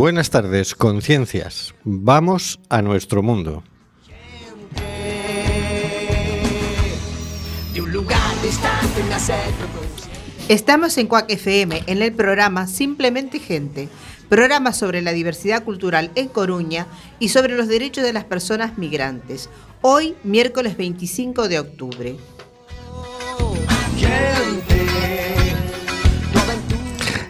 Buenas tardes, conciencias. Vamos a nuestro mundo. Estamos en Cuac FM, en el programa Simplemente Gente, programa sobre la diversidad cultural en Coruña y sobre los derechos de las personas migrantes. Hoy, miércoles 25 de octubre.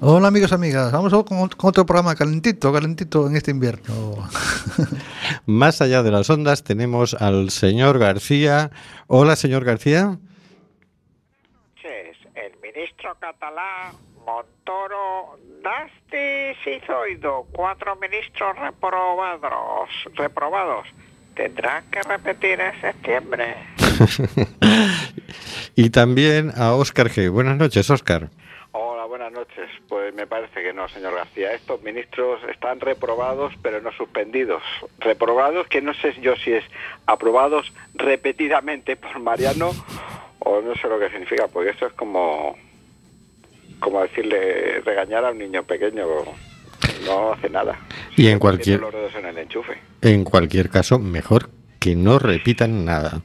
Hola amigos y amigas, vamos con, otro programa calentito, calentito en este invierno. Más allá de las ondas tenemos al señor García. Hola señor García. El ministro catalán Montoro Nasti Cizoido, cuatro ministros reprobados, reprobados, tendrán que repetir en septiembre. y también a Óscar G. Buenas noches, Óscar. Buenas noches. Pues me parece que no, señor García. Estos ministros están reprobados, pero no suspendidos. Reprobados, que no sé yo si es aprobados repetidamente por Mariano o no sé lo que significa, porque eso es como, como decirle, regañar a un niño pequeño. No hace nada. Y en cualquier, en, el enchufe. en cualquier caso, mejor que no repitan nada.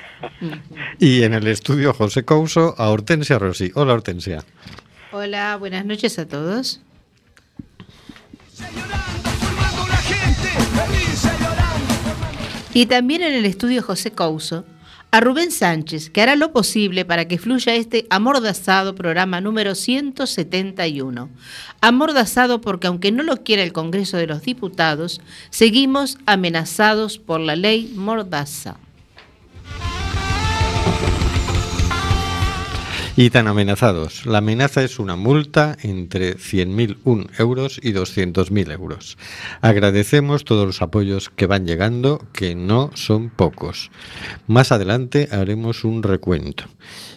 y en el estudio José Couso a Hortensia Rossi. Hola Hortensia. Hola, buenas noches a todos. Y también en el estudio José Couso a Rubén Sánchez, que hará lo posible para que fluya este amordazado programa número 171. Amordazado porque aunque no lo quiera el Congreso de los Diputados, seguimos amenazados por la ley Mordaza. Y tan amenazados. La amenaza es una multa entre 100.001 euros y 200.000 euros. Agradecemos todos los apoyos que van llegando, que no son pocos. Más adelante haremos un recuento.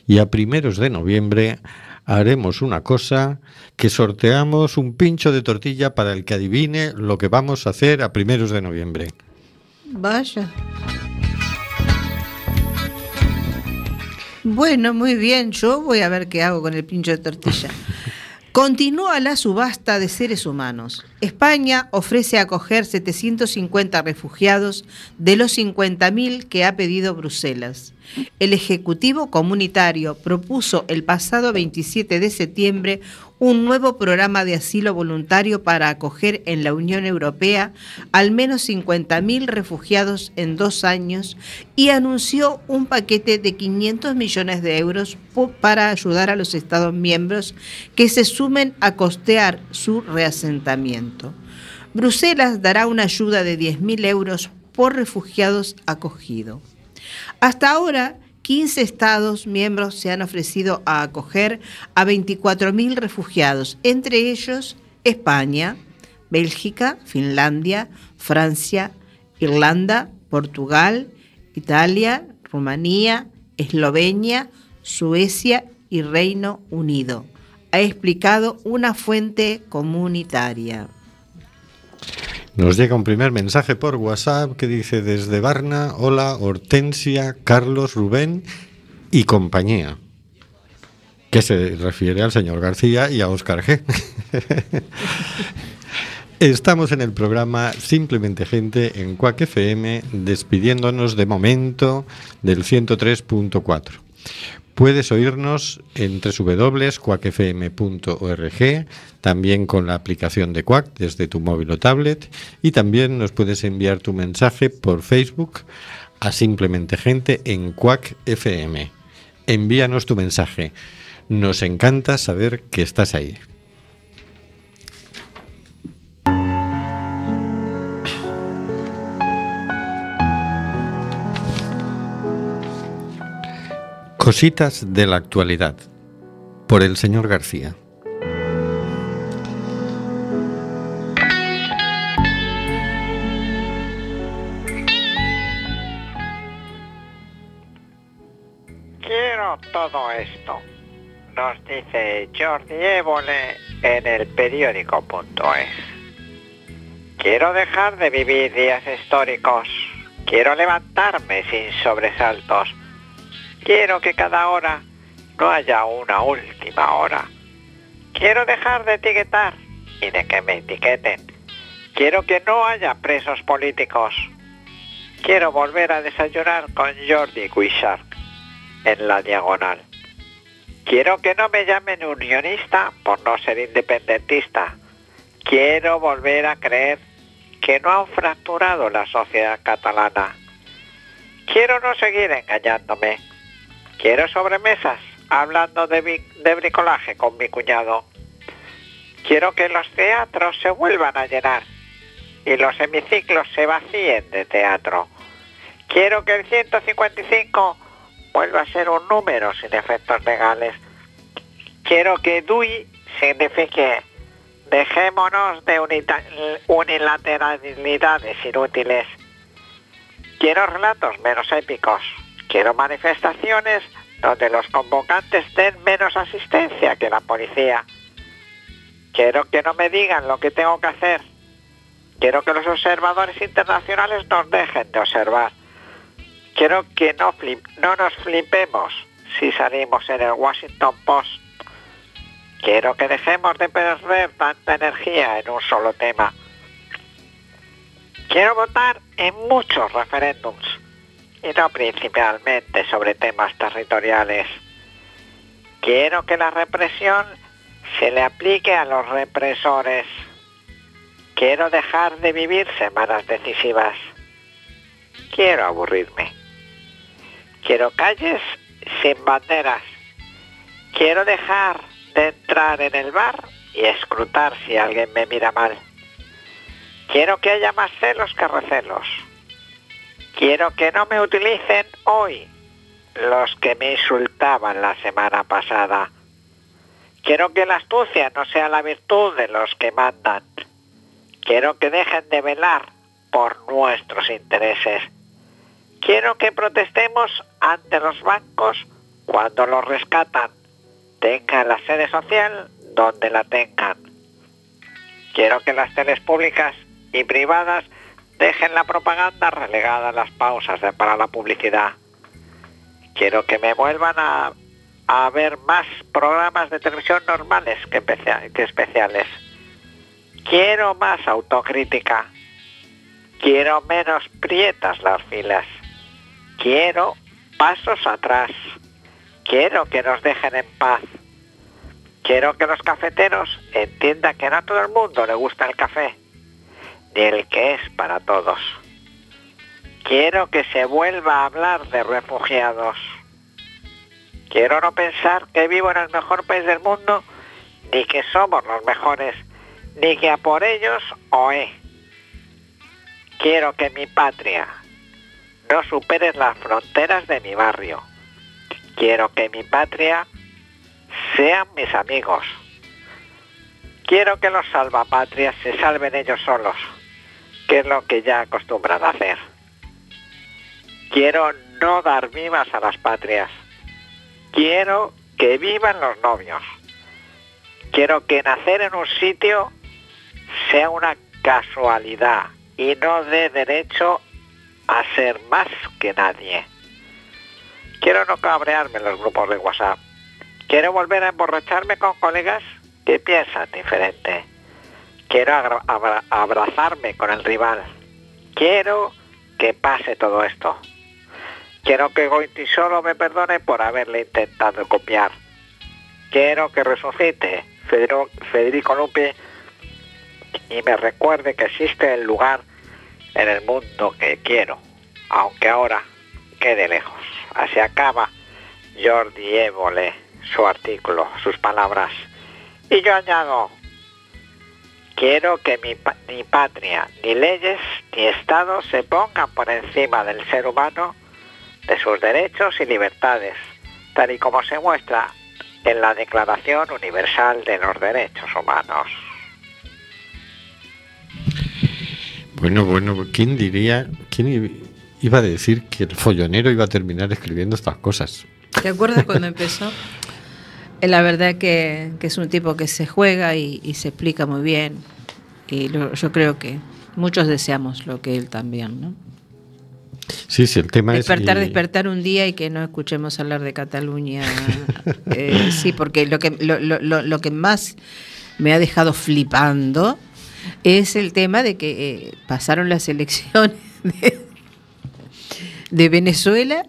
Y a primeros de noviembre haremos una cosa que sorteamos un pincho de tortilla para el que adivine lo que vamos a hacer a primeros de noviembre. Vaya. Bueno, muy bien. Yo voy a ver qué hago con el pincho de tortilla. Continúa la subasta de seres humanos. España ofrece acoger 750 refugiados de los 50.000 que ha pedido Bruselas. El Ejecutivo Comunitario propuso el pasado 27 de septiembre un nuevo programa de asilo voluntario para acoger en la Unión Europea al menos 50.000 refugiados en dos años y anunció un paquete de 500 millones de euros para ayudar a los Estados miembros que se sumen a costear su reasentamiento. Bruselas dará una ayuda de 10.000 euros por refugiados acogidos. Hasta ahora, 15 Estados miembros se han ofrecido a acoger a 24.000 refugiados, entre ellos España, Bélgica, Finlandia, Francia, Irlanda, Portugal, Italia, Rumanía, Eslovenia, Suecia y Reino Unido, ha explicado una fuente comunitaria. Nos llega un primer mensaje por WhatsApp que dice desde Varna, hola Hortensia, Carlos, Rubén y compañía. Que se refiere al señor García y a Oscar G. Estamos en el programa Simplemente Gente en Cuac FM, despidiéndonos de momento del 103.4. Puedes oírnos en www.cuacfm.org, también con la aplicación de Quack desde tu móvil o tablet, y también nos puedes enviar tu mensaje por Facebook a Simplemente Gente en Quack FM. Envíanos tu mensaje. Nos encanta saber que estás ahí. Cositas de la actualidad por el señor García. Quiero todo esto, nos dice Jordi Évole en el periódico.es. Quiero dejar de vivir días históricos. Quiero levantarme sin sobresaltos. Quiero que cada hora no haya una última hora. Quiero dejar de etiquetar y de que me etiqueten. Quiero que no haya presos políticos. Quiero volver a desayunar con Jordi Guichard en la diagonal. Quiero que no me llamen unionista por no ser independentista. Quiero volver a creer que no han fracturado la sociedad catalana. Quiero no seguir engañándome. Quiero sobremesas hablando de, de bricolaje con mi cuñado. Quiero que los teatros se vuelvan a llenar y los hemiciclos se vacíen de teatro. Quiero que el 155 vuelva a ser un número sin efectos legales. Quiero que DUI signifique dejémonos de unilateralidades inútiles. Quiero relatos menos épicos. Quiero manifestaciones donde los convocantes den menos asistencia que la policía. Quiero que no me digan lo que tengo que hacer. Quiero que los observadores internacionales nos dejen de observar. Quiero que no, no nos flipemos si salimos en el Washington Post. Quiero que dejemos de perder tanta energía en un solo tema. Quiero votar en muchos referéndums y no principalmente sobre temas territoriales. Quiero que la represión se le aplique a los represores. Quiero dejar de vivir semanas decisivas. Quiero aburrirme. Quiero calles sin banderas. Quiero dejar de entrar en el bar y escrutar si alguien me mira mal. Quiero que haya más celos que recelos. Quiero que no me utilicen hoy los que me insultaban la semana pasada. Quiero que la astucia no sea la virtud de los que mandan. Quiero que dejen de velar por nuestros intereses. Quiero que protestemos ante los bancos cuando los rescatan. Tengan la sede social donde la tengan. Quiero que las teles públicas y privadas dejen la propaganda relegada a las pausas para la publicidad. Quiero que me vuelvan a, a ver más programas de televisión normales que, que especiales. Quiero más autocrítica. Quiero menos prietas las filas. Quiero pasos atrás. Quiero que nos dejen en paz. Quiero que los cafeteros entiendan que no a todo el mundo le gusta el café, ni el que es para todos. Quiero que se vuelva a hablar de refugiados. Quiero no pensar que vivo en el mejor país del mundo, ni que somos los mejores, ni que a por ellos oe. Quiero que mi patria no supere las fronteras de mi barrio. Quiero que mi patria sean mis amigos. Quiero que los salvapatrias se salven ellos solos, que es lo que ya acostumbran hacer. Quiero no dar vivas a las patrias. Quiero que vivan los novios. Quiero que nacer en un sitio sea una casualidad y no dé derecho a ser más que nadie. Quiero no cabrearme en los grupos de WhatsApp. Quiero volver a emborracharme con colegas que piensan diferente. Quiero abrazarme con el rival. Quiero que pase todo esto. Quiero que Goiti solo me perdone por haberle intentado copiar. Quiero que resucite Federico, Federico Lupi y me recuerde que existe el lugar en el mundo que quiero, aunque ahora quede lejos. Así acaba Jordi Évole su artículo, sus palabras. Y yo añado, quiero que mi ni patria, ni leyes, ni Estado se pongan por encima del ser humano, de sus derechos y libertades, tal y como se muestra en la Declaración Universal de los Derechos Humanos. Bueno, bueno, ¿quién diría, quién iba a decir que el follonero iba a terminar escribiendo estas cosas? ¿Te acuerdas cuando empezó? La verdad que, que es un tipo que se juega y, y se explica muy bien. Y lo- yo creo que muchos deseamos lo que él también, ¿no? Sí, sí, el tema Despertar, es... y- despertar un día y que no escuchemos hablar de Cataluña. Eh, sí, porque lo que, lo, lo- lo- lo que más me ha dejado flipando es el tema de que eh, pasaron las elecciones de, de Venezuela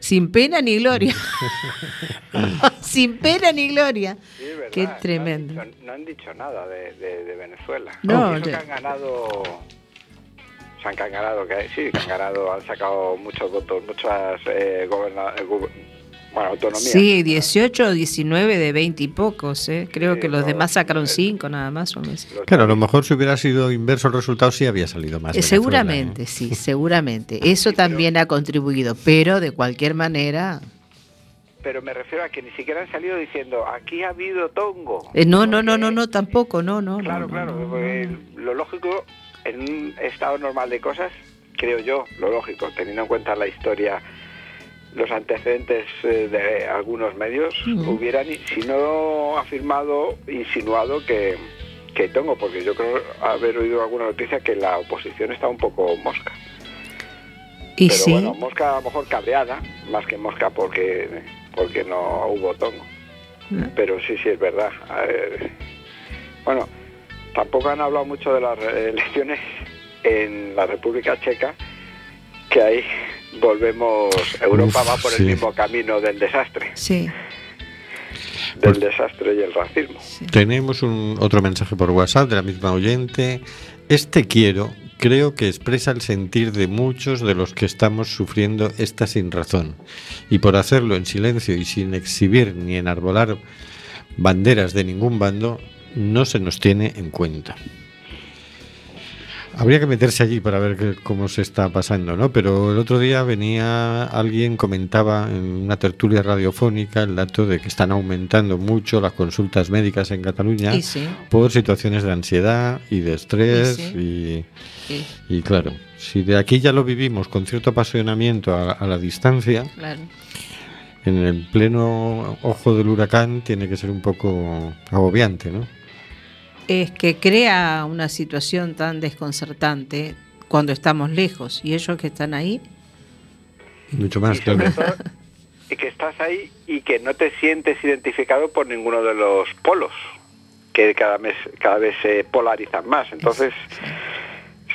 sin pena ni gloria. sin pena ni gloria. Sí, es verdad, Qué no han tremendo. dicho- No han dicho, nada de, de- de Venezuela. No, Y eso de- que han ganado, se han ganado, que sí, que han ganado, han sacado muchos votos, muchas eh, goberna- eh, bueno, autonomías. Sí, 18 o 19 de 20 y pocos, ¿eh? Creo Sí, que los no, demás sacaron eh, 5 nada más. O menos. Los- Claro, a lo mejor si hubiera sido inverso el resultado sí había salido más. Eh, seguramente, ¿eh? sí, seguramente. Eso también ha contribuido, pero de cualquier manera... Pero me refiero a que ni siquiera han salido diciendo, aquí ha habido tongo. eh, no, no, no, no, no, tampoco, no, no. Claro, no, claro, no, lo lógico, en un estado normal de cosas, creo yo, lo lógico, teniendo en cuenta la historia, los antecedentes eh, de algunos medios, hubieran, si no afirmado, insinuado que, que Tongo, porque yo creo haber oído alguna noticia que la oposición está un poco mosca. Y Pero sí, bueno, mosca a lo mejor cabreada, más que mosca porque, porque no hubo Tongo. no. Pero sí, sí, es verdad. A ver, bueno, tampoco han hablado mucho de las elecciones en la República Checa, que ahí volvemos, Europa Uf, va por sí. el mismo camino del desastre, sí, del Pues- desastre y el racismo. sí. Tenemos un otro mensaje por WhatsApp de la misma oyente. Este quiero creo que expresa el sentir de muchos de los que estamos sufriendo esta sin razón. Y por hacerlo en silencio y sin exhibir ni enarbolar banderas de ningún bando, no se nos tiene en cuenta. Habría que meterse allí para ver cómo se está pasando, ¿no? Pero el otro día venía alguien, comentaba en una tertulia radiofónica el dato de que están aumentando mucho las consultas médicas en Cataluña Y sí, por situaciones de ansiedad y de estrés Y y, claro, si de aquí ya lo vivimos con cierto apasionamiento a, a la distancia, claro. en el pleno ojo del huracán tiene que ser un poco agobiante, ¿no? Es que crea una situación tan desconcertante cuando estamos lejos y ellos que están ahí, Mucho más, claro. y que estás ahí y que no te sientes identificado por ninguno de los polos, que cada, mes, cada vez se polarizan más. Entonces,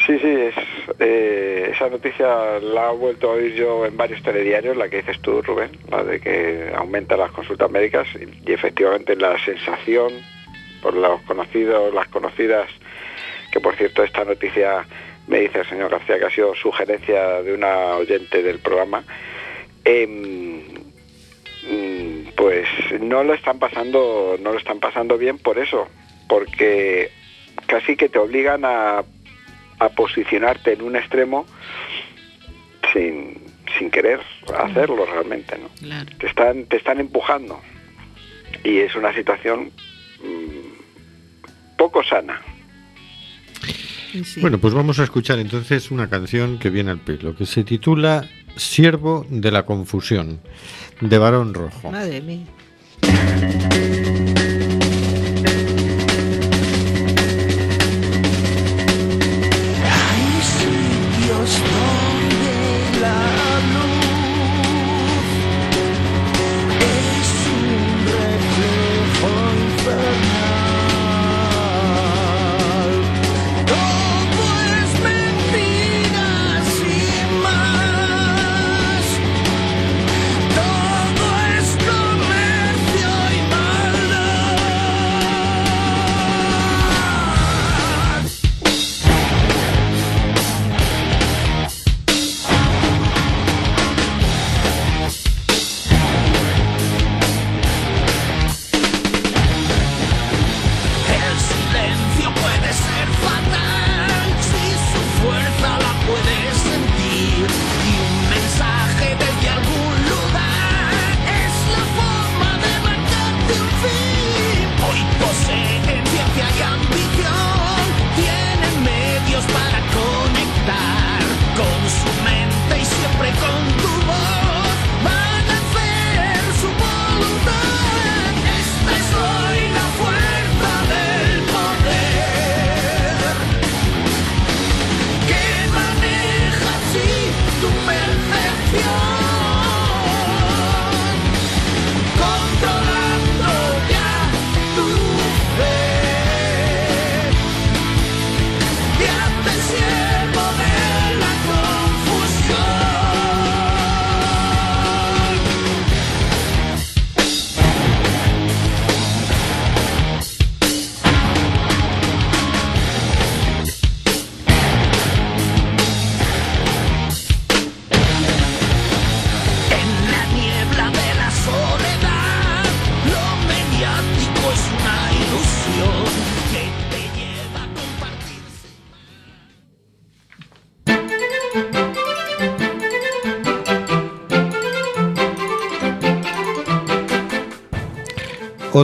sí, sí, es, eh, esa noticia la he vuelto a oír yo en varios telediarios, la que dices tú, Rubén, la de que aumentan las consultas médicas y, y efectivamente la sensación por los conocidos, las conocidas, que por cierto esta noticia me dice el señor García que ha sido sugerencia de una oyente del programa, em, mm, pues no lo están pasando, no lo están pasando bien por eso, porque casi que te obligan a, a posicionarte en un extremo sin, sin querer hacerlo realmente, ¿no? claro. Te están, te están empujando y es una situación mm, poco sana. sí. Bueno, pues vamos a escuchar entonces una canción que viene al pelo, que se titula Siervo de la Confusión, de Barón Rojo. Madre mía.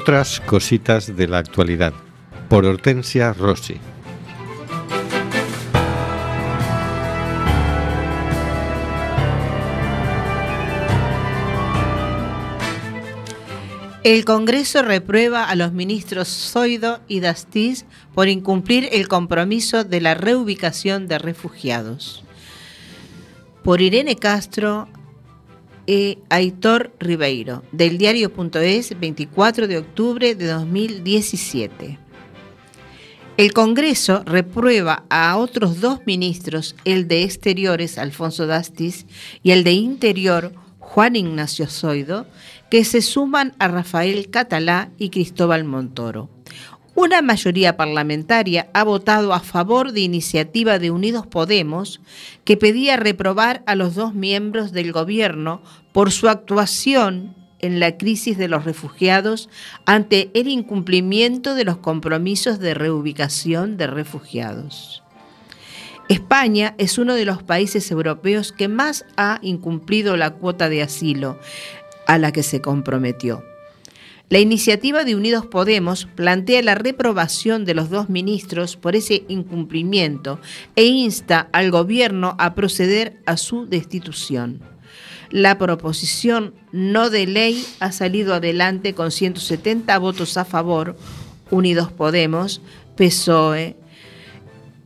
Otras cositas de la actualidad. Por Hortensia Rossi. El Congreso reprueba a los ministros Zoido y Dastiz por incumplir el compromiso de la reubicación de refugiados. Por Irene Castro e Aitor Ribeiro, del diario.es, 24 de octubre de 2017. El Congreso reprueba a otros dos ministros, el de Exteriores, Alfonso Dastis, y el de Interior, Juan Ignacio Zoido, que se suman a Rafael Catalá y Cristóbal Montoro. Una mayoría parlamentaria ha votado a favor de iniciativa de Unidos Podemos que pedía reprobar a los dos miembros del gobierno por su actuación en la crisis de los refugiados ante el incumplimiento de los compromisos de reubicación de refugiados. España es uno de los países europeos que más ha incumplido la cuota de asilo a la que se comprometió. La iniciativa de Unidos Podemos plantea la reprobación de los dos ministros por ese incumplimiento e insta al gobierno a proceder a su destitución. La proposición no de ley ha salido adelante con 170 votos a favor, Unidos Podemos, PSOE,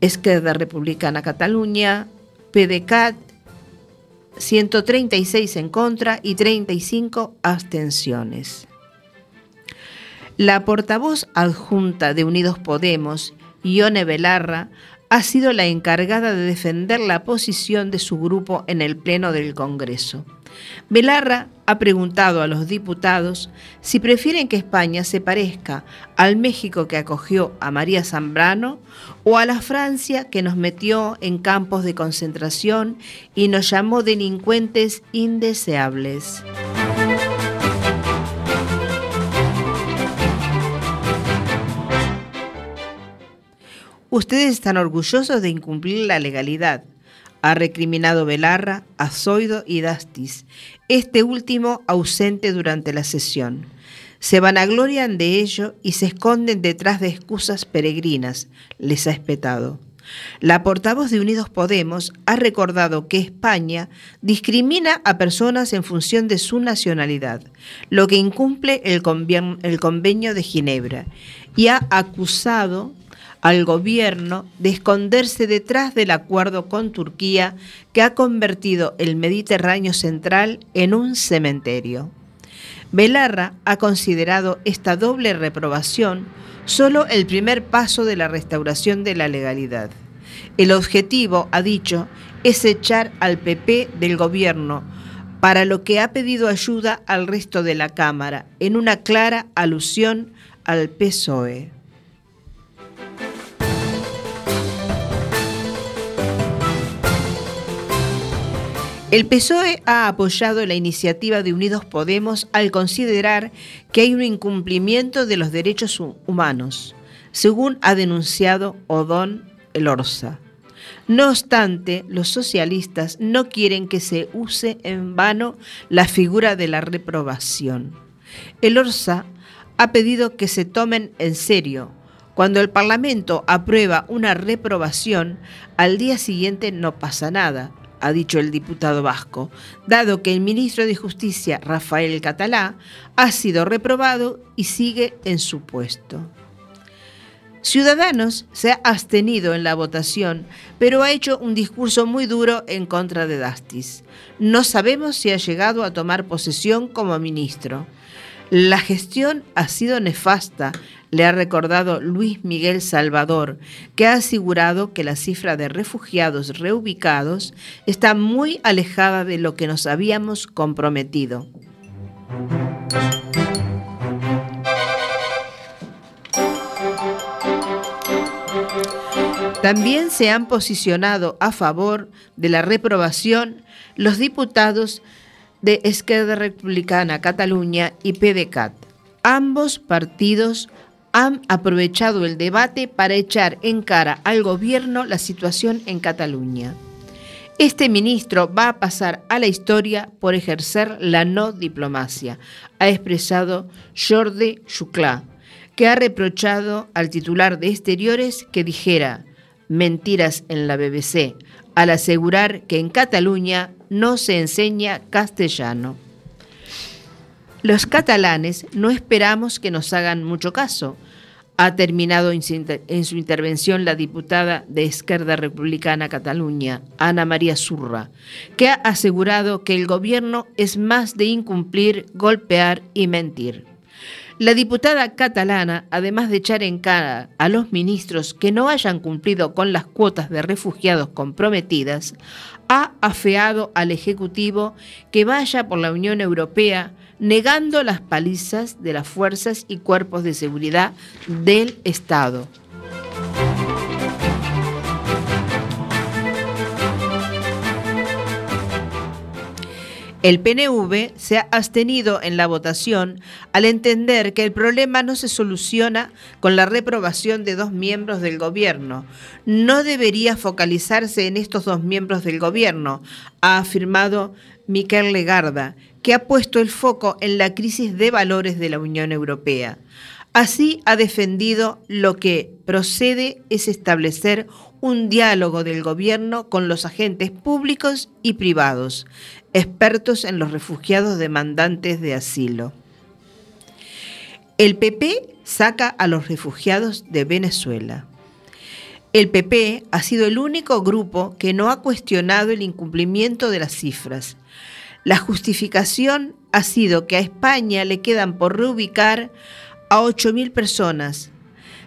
Esquerda Republicana Cataluña, PDCAT, 136 en contra y 35 abstenciones. La portavoz adjunta de Unidos Podemos, Ione Belarra, ha sido la encargada de defender la posición de su grupo en el Pleno del Congreso. Belarra ha preguntado a los diputados si prefieren que España se parezca al México que acogió a María Zambrano o a la Francia que nos metió en campos de concentración y nos llamó delincuentes indeseables. Ustedes están orgullosos de incumplir la legalidad, ha recriminado Belarra a y Dastis, este último ausente durante la sesión. Se vanaglorian de ello y se esconden detrás de excusas peregrinas, les ha espetado. La portavoz de Unidos Podemos ha recordado que España discrimina a personas en función de su nacionalidad, lo que incumple el convenio de Ginebra, y ha acusado al gobierno de esconderse detrás del acuerdo con Turquía que ha convertido el Mediterráneo central en un cementerio. Belarra ha considerado esta doble reprobación solo el primer paso de la restauración de la legalidad. El objetivo, ha dicho, es echar al PP del gobierno, para lo que ha pedido ayuda al resto de la Cámara, en una clara alusión al PSOE. El PSOE ha apoyado la iniciativa de Unidos Podemos al considerar que hay un incumplimiento de los derechos humanos, según ha denunciado Odón Elorza. No obstante, los socialistas no quieren que se use en vano la figura de la reprobación. Elorza ha pedido que se tomen en serio. Cuando el Parlamento aprueba una reprobación, al día siguiente no pasa nada, ha dicho el diputado vasco, dado que el ministro de Justicia, Rafael Catalá, ha sido reprobado y sigue en su puesto. Ciudadanos se ha abstenido en la votación, pero ha hecho un discurso muy duro en contra de Dastis. No sabemos si ha llegado a tomar posesión como ministro. La gestión ha sido nefasta, le ha recordado Luis Miguel Salvador, que ha asegurado que la cifra de refugiados reubicados está muy alejada de lo que nos habíamos comprometido. También se han posicionado a favor de la reprobación los diputados de Esquerra Republicana Cataluña y PDCAT. Ambos partidos han aprovechado el debate para echar en cara al gobierno la situación en Cataluña. Este ministro va a pasar a la historia por ejercer la no diplomacia, ha expresado Jordi Chuclá, que ha reprochado al titular de Exteriores que dijera mentiras en la BBC al asegurar que en Cataluña no se enseña castellano. Los catalanes no esperamos que nos hagan mucho caso, ha terminado en su, inter- en su intervención la diputada de Esquerda Republicana Cataluña, Ana María Zurra, que ha asegurado que el gobierno es más de incumplir, golpear y mentir. La diputada catalana, además de echar en cara a los ministros que no hayan cumplido con las cuotas de refugiados comprometidas, ha afeado al Ejecutivo que vaya por la Unión Europea negando las palizas de las fuerzas y cuerpos de seguridad del Estado. El PNV se ha abstenido en la votación al entender que el problema no se soluciona con la reprobación de dos miembros del gobierno. No debería focalizarse en estos dos miembros del gobierno, ha afirmado Miquel Legarda, que ha puesto el foco en la crisis de valores de la Unión Europea. Así ha defendido lo que procede es establecer un diálogo del gobierno con los agentes públicos y privados, expertos en los refugiados demandantes de asilo. El PP saca a los refugiados de Venezuela. El PP ha sido el único grupo que no ha cuestionado el incumplimiento de las cifras. La justificación ha sido que a España le quedan por reubicar a 8.000 personas,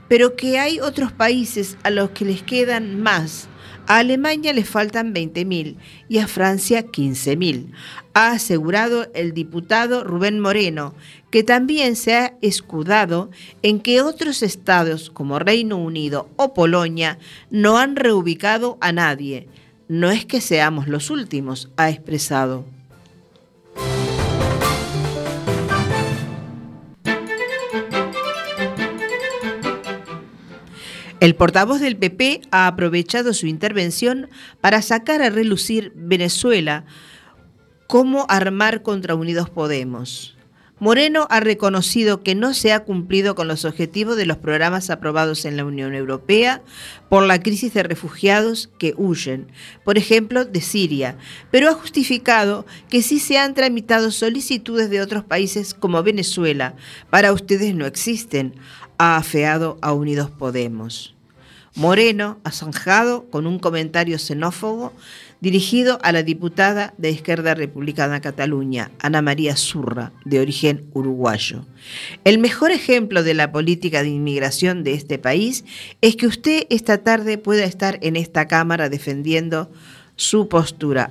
pero que hay otros países a los que les quedan más. A Alemania le faltan 20.000 y a Francia 15.000, ha asegurado el diputado Rubén Moreno, que también se ha escudado en que otros estados como Reino Unido o Polonia no han reubicado a nadie. No es que seamos los últimos, ha expresado. El portavoz del PP ha aprovechado su intervención para sacar a relucir Venezuela cómo armar contra Unidos Podemos. Moreno ha reconocido que no se ha cumplido con los objetivos de los programas aprobados en la Unión Europea por la crisis de refugiados que huyen, por ejemplo, de Siria, pero ha justificado que sí se han tramitado solicitudes de otros países como Venezuela. Para ustedes no existen, ha afeado a Unidos Podemos. Moreno ha zanjado con un comentario xenófobo dirigido a la diputada de Izquierda Republicana Cataluña, Ana María Zurra, de origen uruguayo. El mejor ejemplo de la política de inmigración de este país es que usted esta tarde pueda estar en esta Cámara defendiendo su postura.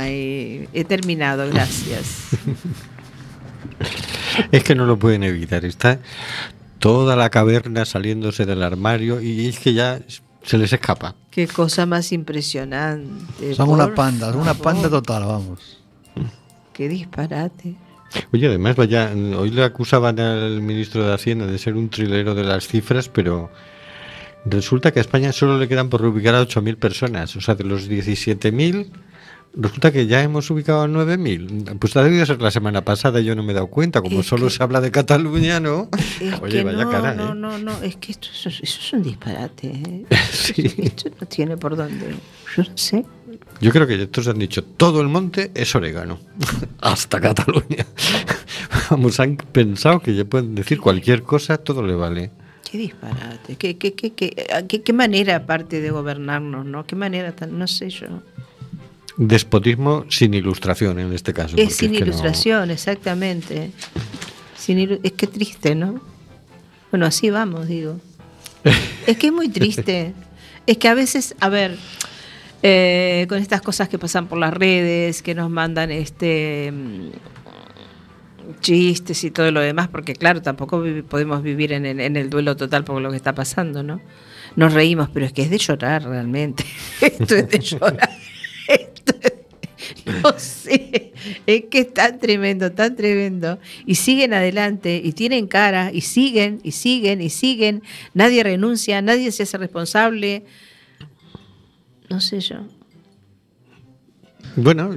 Ay, he terminado, gracias. Es que no lo pueden evitar. Está toda la caverna saliéndose del armario y es que ya se les escapa. Qué cosa más impresionante. Son una panda, una panda total, vamos. Qué disparate. Oye, además, vaya, hoy le acusaban al ministro de Hacienda de ser un trilero de las cifras, pero resulta que a España solo le quedan por ubicar a 8.000 personas. O sea, de los 17.000, resulta que ya hemos ubicado a 9.000. Pues ha debido ser la semana pasada, yo no me he dado cuenta. Como Es solo que- se habla de Cataluña, ¿no? Oye, vaya no, cara, no, ¿eh? no, no, es que esto, eso, eso es un disparate. ¿eh? Sí. Esto no tiene por dónde. Yo no sé. Yo creo que estos han dicho, todo el monte es orégano, hasta Cataluña. Vamos, han pensado que ya pueden decir cualquier cosa, todo le vale. Qué disparate. Qué, qué, qué- qué manera aparte de gobernarnos, ¿no? Qué manera tan, no sé yo. Despotismo sin ilustración en este caso. Es sin no- ilustración, exactamente. Sin ilu- es que triste, ¿no? Bueno, así vamos, digo. Es que es muy triste. Es que a veces, a ver, eh, con estas cosas que pasan por las redes, que nos mandan este mm, chistes y todo lo demás, porque claro, tampoco vi- podemos vivir en, el- en el duelo total por lo que está pasando, ¿no? Nos reímos, pero es que es de llorar realmente. Esto es de llorar. No sé, es que es tan tremendo, tan tremendo. Y siguen adelante, y tienen cara, y siguen, y siguen, y siguen. Nadie renuncia, nadie se hace responsable. no sé yo. Bueno,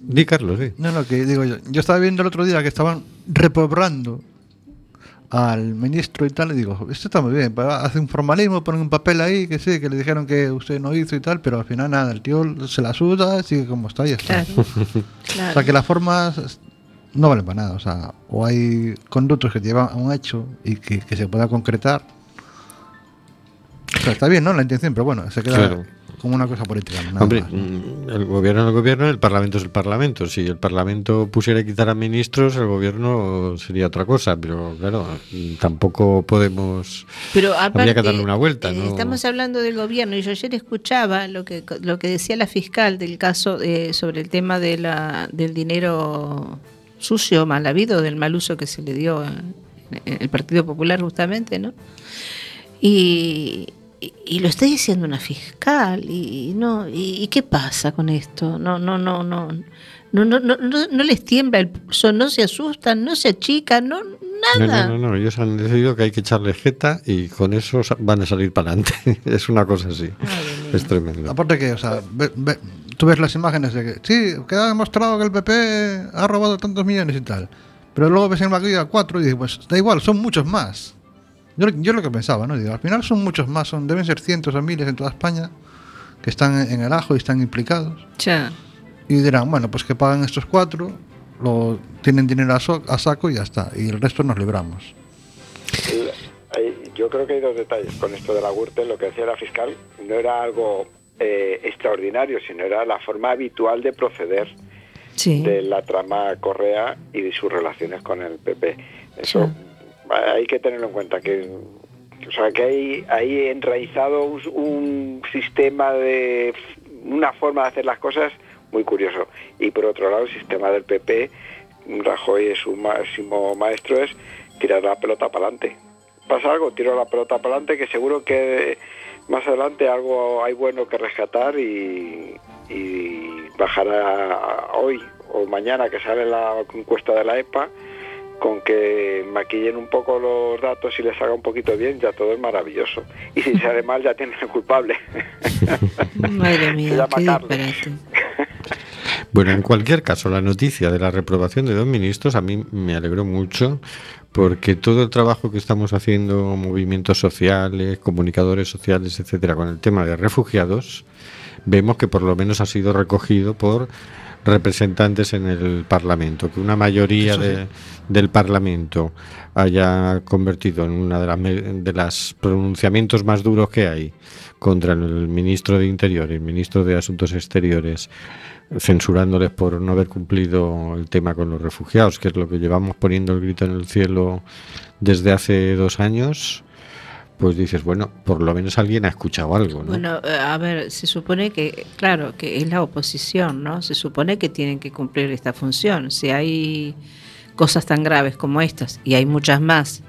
di Carlos, sí. No, no, que digo yo. Yo estaba viendo el otro día que estaban repobrando al ministro y tal, y digo, esto está muy bien, hace un formalismo, ponen un papel ahí, que sí, que le dijeron que usted no hizo y tal, pero al final nada, el tío se la suda, sigue como está y ya está. Claro. O sea que las formas no valen para nada, o sea, o hay conductos que llevan a un hecho y que, que se pueda concretar. O sea, está bien, ¿no? La intención, pero bueno, se queda Claro. Como una cosa política. nada Hombre, más. mm, el gobierno es el gobierno, el parlamento es el parlamento. Si el parlamento pusiera a quitar a ministros, el gobierno sería otra cosa. Pero claro, mm, tampoco podemos. Pero aparte, Habría que darle una vuelta, eh, ¿no? Estamos hablando del gobierno y yo ayer escuchaba lo que lo que decía la fiscal del caso eh, sobre el tema de la, del dinero sucio, mal habido, del mal uso que se le dio en el Partido Popular justamente, ¿no? Y, y- y lo está diciendo una fiscal y no y, y qué pasa con esto no no no no no no no, no, no les tiembla el pulso no se asustan no se achican no No, nada no, no, no, ellos han decidido que hay que echarle jeta y con eso van a salir para adelante. es una cosa así. Mía. Es tremendo. Aparte que, o sea, ve- ve- tú ves las imágenes de que, sí, queda demostrado que el PP ha robado tantos millones y tal. Pero luego ves en maquilla cuatro y dices, pues da igual, son muchos más. Yo, yo lo que pensaba, ¿no? Digo, al final son muchos más, son, deben ser cientos o miles en toda España que están en, en el ajo y están implicados. Ya. Y dirán, bueno, pues que pagan estos cuatro, luego tienen dinero a, so- a saco y ya está. Y el resto nos libramos. Yo creo que hay dos detalles con esto de la Gürtel. Lo que decía la fiscal no era algo eh, extraordinario, sino era la forma habitual de proceder Sí. de la trama Correa y de sus relaciones con el PP. Eso hay que tenerlo en cuenta, que, o sea, que hay, hay enraizado un, un sistema de una forma de hacer las cosas muy curioso. Y por otro lado, el sistema del PP, Rajoy es su máximo maestro, es tirar la pelota para adelante. Pasa algo, tiro la pelota para adelante, que seguro que más adelante algo hay bueno que rescatar y, y bajará hoy o mañana que sale la encuesta de la EPA con que maquillen un poco los datos y les haga un poquito bien, ya todo es maravilloso. Y si sale mal, ya tienen el culpable. Madre mía, qué disparate. Bueno, en cualquier caso, la noticia de la reprobación de dos ministros a mí me alegró mucho porque todo el trabajo que estamos haciendo, movimientos sociales, comunicadores sociales, etcétera, con el tema de refugiados, vemos que por lo menos ha sido recogido por representantes en el Parlamento, que una mayoría de- del Parlamento haya convertido en una de las de los pronunciamientos más duros que hay contra el ministro de Interior y el ministro de Asuntos Exteriores, censurándoles por no haber cumplido el tema con los refugiados, que es lo que llevamos poniendo el grito en el cielo desde hace dos años, pues dices, bueno, por lo menos alguien ha escuchado algo, ¿no? Bueno, eh, a ver, se supone que, claro, que es la oposición, ¿no? Se supone que tienen que cumplir esta función. Si hay cosas tan graves como estas, y hay muchas más,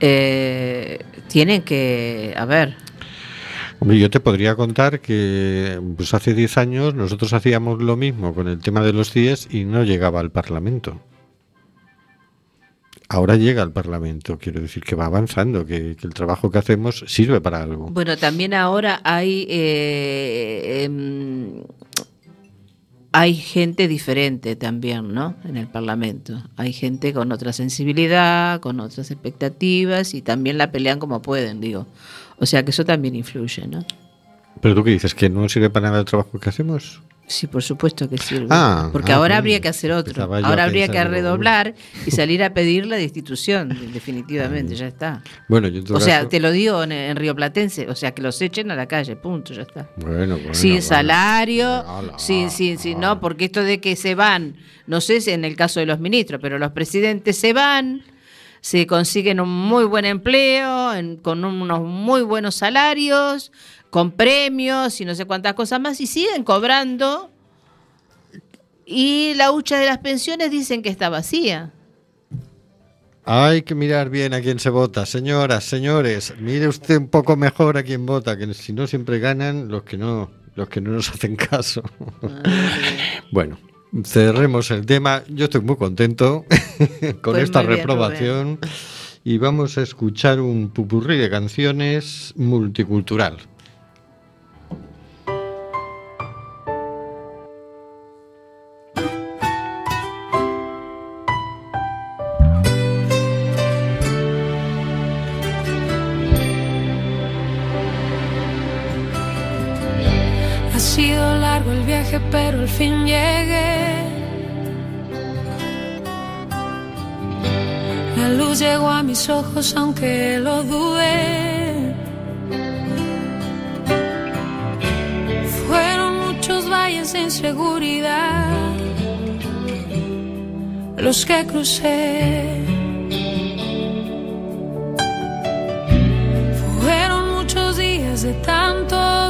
eh, tienen que, a ver, Hombre, yo te podría contar que pues hace 10 años nosotros hacíamos lo mismo con el tema de los CIES y no llegaba al Parlamento. Ahora llega al Parlamento, quiero decir que va avanzando, que, que el trabajo que hacemos sirve para algo. Bueno, también ahora hay eh, em, hay gente diferente también, ¿no? En el Parlamento. Hay gente con otra sensibilidad, con otras expectativas y también la pelean como pueden, digo. O sea que eso también influye, ¿no? Pero tú qué dices, que no sirve para nada el trabajo que hacemos. Sí, por supuesto que sirve. Ah, porque ah, ahora bueno. habría que hacer otro. Ahora habría que redoblar y salir a pedir la destitución, definitivamente, ya está. Bueno, yo O sea, caso- te lo digo en, en Río Platense, o sea, que los echen a la calle, punto, ya está. Bueno, bueno, sin bueno. salario, Ala, sin, sin, sin, no, porque esto de que se van, no sé si en el caso de los ministros, pero los presidentes se van, se consiguen un muy buen empleo, en- con unos muy buenos salarios, con premios y no sé cuántas cosas más, y siguen cobrando. Y la hucha de las pensiones dicen que está vacía. Hay que mirar bien a quién se vota, señoras, señores. Mire usted un poco mejor a quién vota, que si no siempre ganan los que no, los que no nos hacen caso. bueno, cerremos el tema. Yo estoy muy contento con Pues esta bien, reprobación y vamos a escuchar un pupurrí de canciones multicultural. Fin llegué. La luz llegó a mis ojos aunque lo dudé. Fueron muchos valles de inseguridad los que crucé. Fueron muchos días de tanto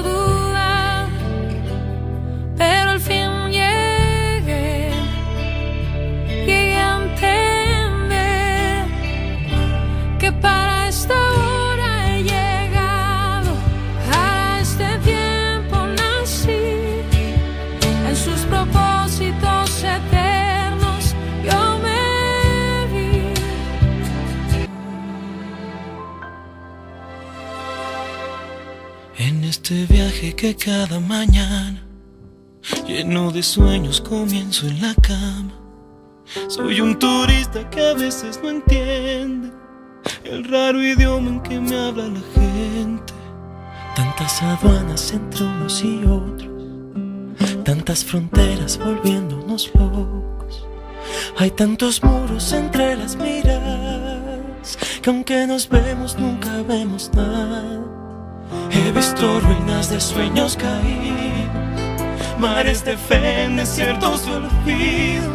este viaje que cada mañana, lleno de sueños, comienzo en la cama. Soy un turista que a veces no entiende el raro idioma en que me habla la gente. Tantas aduanas entre unos y otros, tantas fronteras volviéndonos locos. Hay tantos muros entre las miradas que aunque nos vemos nunca vemos nada. Visto ruinas de sueños caídos, mares de fe en desiertos de olvido.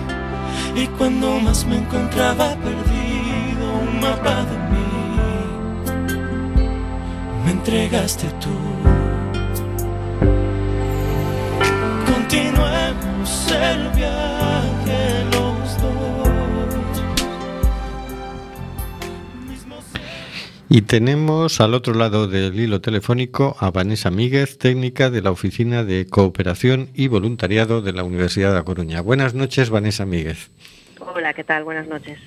Y cuando más me encontraba perdido, un mapa de mí me entregaste tú. Continuemos el viaje Y tenemos al otro lado del hilo telefónico a Vanessa Míguez, técnica de la Oficina de Cooperación y Voluntariado de la Universidad de La Coruña. Buenas noches, Vanessa Míguez. Hola, ¿qué tal? Buenas noches.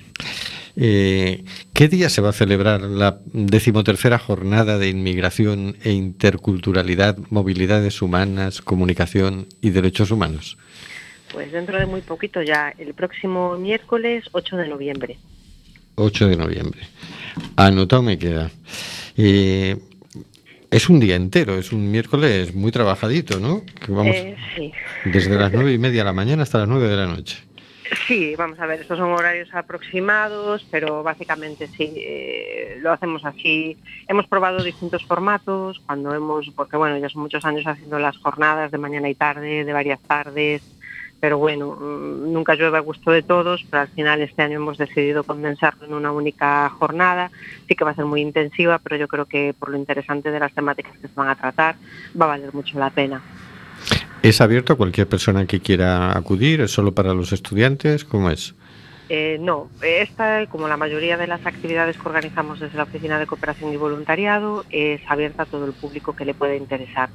Eh, ¿Qué día se va a celebrar la decimotercera jornada de inmigración e interculturalidad, movilidades humanas, comunicación y derechos humanos? Pues dentro de muy poquito ya, el próximo miércoles 8 de noviembre. 8 de noviembre. Anotado me queda. Eh, es un día entero, es un miércoles muy trabajadito, ¿no? Que vamos Eh, sí. desde las nueve y media de la mañana hasta las nueve de la noche. Sí, vamos a ver, estos son horarios aproximados, pero básicamente sí, eh, lo hacemos así. Hemos probado distintos formatos, cuando hemos, porque bueno, ya son muchos años haciendo las jornadas de mañana y tarde, de varias tardes, pero bueno, mm, nunca llueve a gusto de todos, pero al final este año hemos decidido condensarlo en una única jornada. Sí que va a ser muy intensiva, pero yo creo que por lo interesante de las temáticas que se van a tratar, va a valer mucho la pena. ¿Es abierto a cualquier persona que quiera acudir? ¿Es solo para los estudiantes? ¿Cómo es? Eh, no, esta, como la mayoría de las actividades que organizamos desde la Oficina de Cooperación y Voluntariado, es abierta a todo el público que le puede interesar.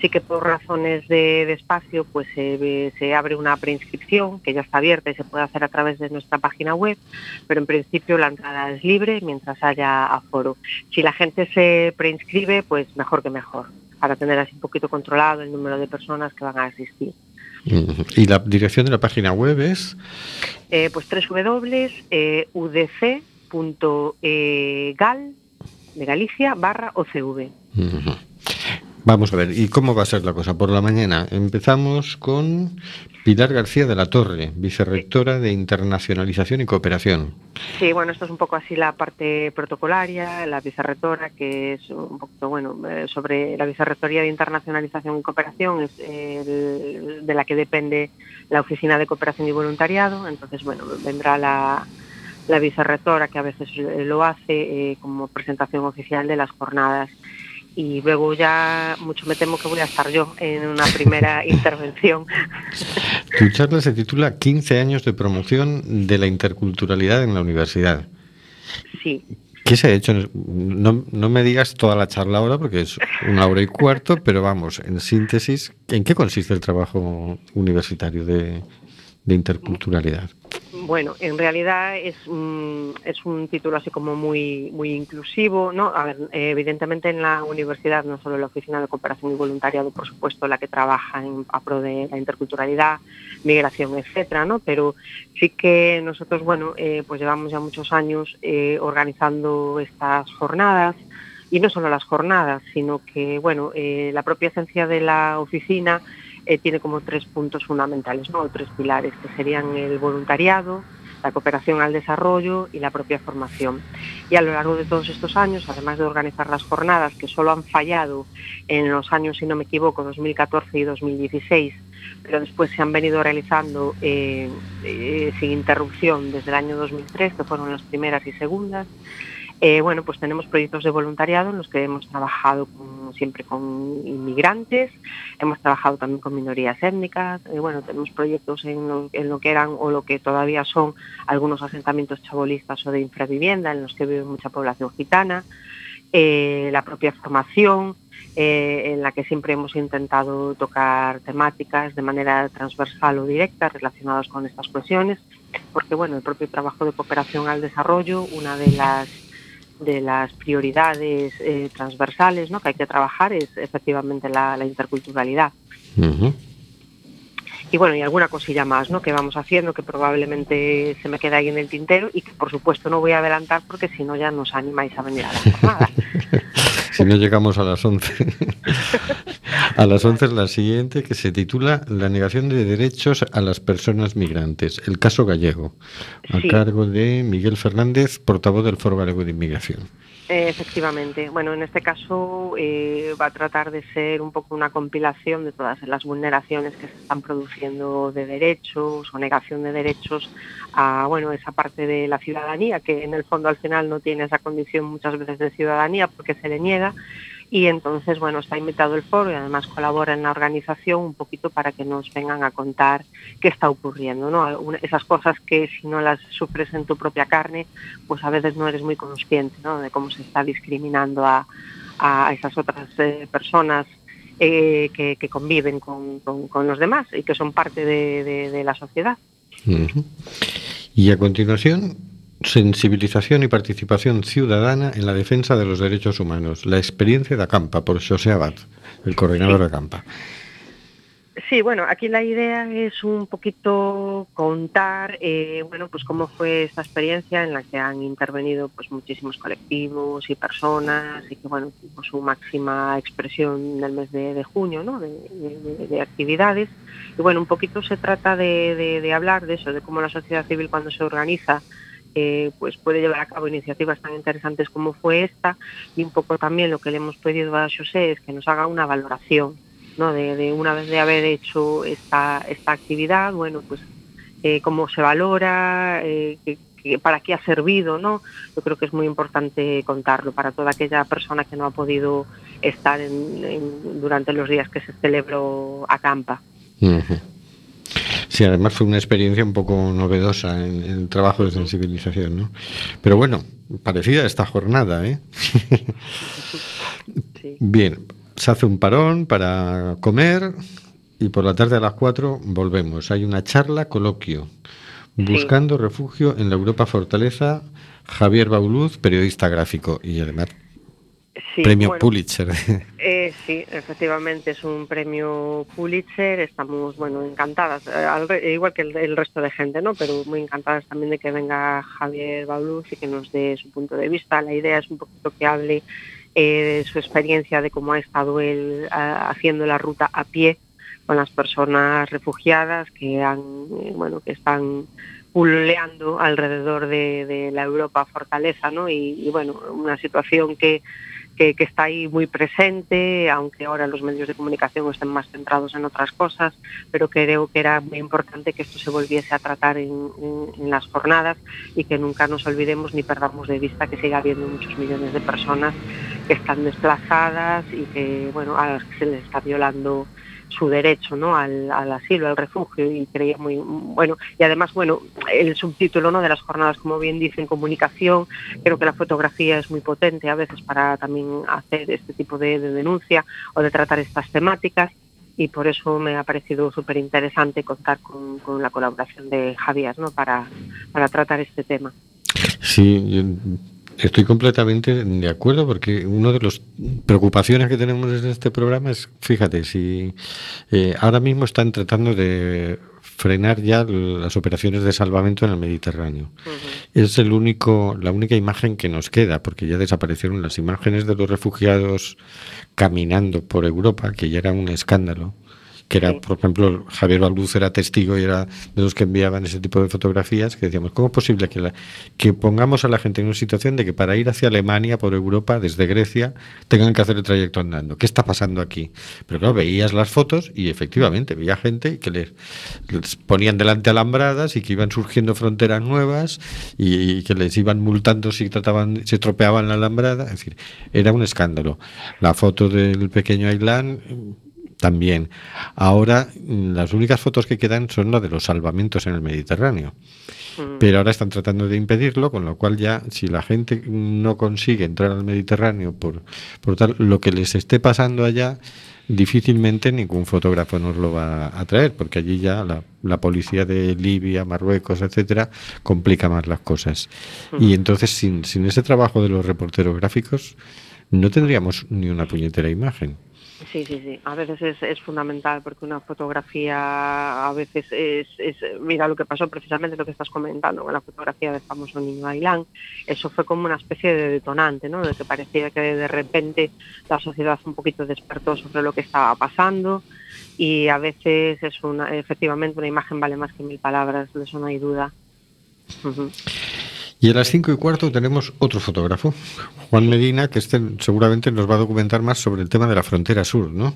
Sí que por razones de, espacio, pues se abre una preinscripción que ya está abierta y se puede hacer a través de nuestra página web, pero en principio la entrada es libre mientras haya aforo. Si la gente se preinscribe, pues mejor que mejor, para tener así un poquito controlado el número de personas que van a asistir. Y la dirección de la página web es Eh, pues www.udc.gal de Galicia barra OCV. Ujú. Vamos a ver, ¿y cómo va a ser la cosa? Por la mañana empezamos con Pilar García de la Torre, vicerrectora de Internacionalización y Cooperación. Sí, bueno, esto es un poco así la parte protocolaria, la vicerrectora, que es un poquito, bueno, eh, sobre la vicerrectoría de internacionalización y cooperación, es eh, el- de la que depende la Oficina de Cooperación y Voluntariado. Entonces, bueno, vendrá la, la vicerrectora, que a veces lo hace eh, como presentación oficial de las jornadas. Y luego ya, mucho me temo que voy a estar yo en una primera intervención. Tu charla se titula 15 años de promoción de la interculturalidad en la universidad. Sí, ¿Qué se ha hecho? No, no me digas toda la charla ahora porque es una hora y cuarto, pero vamos, en síntesis, ¿en qué consiste el trabajo universitario de, de interculturalidad? Bueno, en realidad es, un- es un título así como muy, muy inclusivo, ¿no? A ver, eh, evidentemente en la universidad, no solo la Oficina de Cooperación y Voluntariado, por supuesto, la que trabaja en, a pro de la interculturalidad, migración, etcétera, ¿no? Pero sí que nosotros, bueno, eh, pues llevamos ya muchos años eh, organizando estas jornadas y no solo las jornadas, sino que, bueno, eh, la propia esencia de la oficina eh, tiene como tres puntos fundamentales, ¿no? o tres pilares, que serían el voluntariado, la cooperación al desarrollo y la propia formación. Y a lo largo de todos estos años, además de organizar las jornadas que solo han fallado en los años, si no me equivoco, 2014 y 2016, pero después se han venido realizando eh, eh, sin interrupción desde el año 2003, que fueron las primeras y segundas, eh, bueno, pues tenemos proyectos de voluntariado en los que hemos trabajado siempre con inmigrantes, hemos trabajado también con minorías étnicas, eh, bueno, tenemos proyectos en lo, en lo, que eran o lo que todavía son algunos asentamientos chabolistas o de infravivienda en los que vive mucha población gitana, eh, la propia formación, en la que siempre hemos intentado tocar temáticas de manera transversal o directa relacionadas con estas cuestiones, porque bueno, el propio trabajo de cooperación al desarrollo, una de las de las prioridades eh, transversales ¿no? que hay que trabajar es efectivamente la, la interculturalidad. Y bueno, y alguna cosilla más ¿no? que vamos haciendo que probablemente se me queda ahí en el tintero y que por supuesto no voy a adelantar porque si no ya nos animáis a venir a la jornada. Si no llegamos a las 11. a las 11 es la siguiente que se titula La negación de derechos a las personas migrantes, el caso gallego, a Sí. cargo de Miguel Fernández, portavoz del Foro Galego de Inmigración. Efectivamente. Bueno, en este caso eh, va a tratar de ser un poco una compilación de todas las vulneraciones que se están produciendo de derechos o negación de derechos a bueno esa parte de la ciudadanía que en el fondo al final no tiene esa condición muchas veces de ciudadanía porque se le niega y entonces bueno está invitado el foro y además colabora en la organización un poquito para que nos vengan a contar qué está ocurriendo no esas cosas que si no las sufres en tu propia carne pues a veces no eres muy consciente ¿no? de cómo se está discriminando a, a esas otras eh, personas eh, que, que conviven con, con- los demás y que son parte de, de- la sociedad. Y a continuación, sensibilización y participación ciudadana en la defensa de los derechos humanos. La experiencia de Acampa, por José Abad, el coordinador de Acampa. Sí, bueno, aquí la idea es un poquito contar, eh, bueno, pues cómo fue esta experiencia en la que han intervenido pues muchísimos colectivos y personas y que bueno tuvo su máxima expresión en el mes de, de junio, ¿no? De, de- de actividades y bueno un poquito se trata de hablar de eso, de cómo la sociedad civil cuando se organiza pues puede llevar a cabo iniciativas tan interesantes como fue esta y un poco también lo que le hemos pedido a José es que nos haga una valoración ¿no? de, de una vez de haber hecho esta, esta actividad, bueno, pues eh, cómo se valora, eh, que- para qué ha servido, ¿no? Yo creo que es muy importante contarlo para toda aquella persona que no ha podido estar durante los días que se celebró Acampa. Ujú. Sí, además fue una experiencia un poco novedosa en el trabajo de sensibilización, ¿no? Pero bueno, parecida a esta jornada, ¿eh? Sí. Bien, se hace un parón para comer y por la tarde a las 4 volvemos. Hay una charla, coloquio, buscando refugio en la Europa Fortaleza. Javier Bauluz, periodista gráfico y además Sí, premio bueno, Pulitzer. Eh, sí, efectivamente es un premio Pulitzer. Estamos, bueno, encantadas, eh, al re- igual que el, el resto de gente, ¿no? Pero muy encantadas también de que venga Javier Bauluz y que nos dé su punto de vista. La idea es un poquito que hable eh, de su experiencia, de cómo ha estado él ah, haciendo la ruta a pie con las personas refugiadas que han, eh, bueno, que están pululeando alrededor de, de la Europa fortaleza, ¿no? Y, y, bueno, una situación que que, está ahí muy presente, aunque ahora los medios de comunicación estén más centrados en otras cosas, pero creo que era muy importante que esto se volviese a tratar en, en- las jornadas y que nunca nos olvidemos ni perdamos de vista que sigue habiendo muchos millones de personas que están desplazadas y que, bueno, a las que se les está violando su derecho ¿no? al, asilo, al refugio y creía muy bueno y además bueno el subtítulo ¿no? de las jornadas como bien dicen comunicación creo que la fotografía es muy potente a veces para también hacer este tipo de, de denuncia o de tratar estas temáticas y por eso me ha parecido súper interesante contar con, la colaboración de Javier ¿no? para, para tratar este tema. Sí, estoy completamente de acuerdo porque una de las preocupaciones que tenemos en este programa es, fíjate, si eh, ahora mismo están tratando de frenar ya las operaciones de salvamento en el Mediterráneo. Es el único, la única imagen que nos queda, porque ya desaparecieron las imágenes de los refugiados caminando por Europa, que ya era un escándalo, que era, Sí. por ejemplo, Javier Balduz era testigo y era de los que enviaban ese tipo de fotografías, que decíamos, ¿cómo es posible que, la- que pongamos a la gente en una situación de que para ir hacia Alemania, por Europa, desde Grecia, tengan que hacer el trayecto andando? ¿Qué está pasando aquí? Pero claro, veías las fotos y efectivamente veía gente que les, les ponían delante alambradas y que iban surgiendo fronteras nuevas y, y que les iban multando si trataban, si estropeaban la alambrada. Es decir, era un escándalo. La foto del pequeño Ailán también. Ahora mm, las únicas fotos que quedan son las de los salvamentos en el Mediterráneo. Mm. Pero ahora están tratando de impedirlo, con lo cual ya si la gente no consigue entrar al Mediterráneo por, por tal, lo que les esté pasando allá, difícilmente ningún fotógrafo nos lo va a traer, porque allí ya la, la policía de Libia, Marruecos, etcétera, complica más las cosas. Y entonces sin, sin ese trabajo de los reporteros gráficos no tendríamos ni una puñetera imagen. Sí, sí, sí. A veces es, es fundamental porque una fotografía a veces es, es, mira lo que pasó precisamente lo que estás comentando con la fotografía del famoso niño Ailán. Eso fue como una especie de detonante, ¿no? De que parecía que de repente la sociedad un poquito despertó sobre lo que estaba pasando y a veces es una, efectivamente una imagen vale más que mil palabras, de eso no hay duda. Y a las cinco y cuarto tenemos otro fotógrafo, Juan Medina, que este seguramente nos va a documentar más sobre el tema de la frontera sur, ¿no?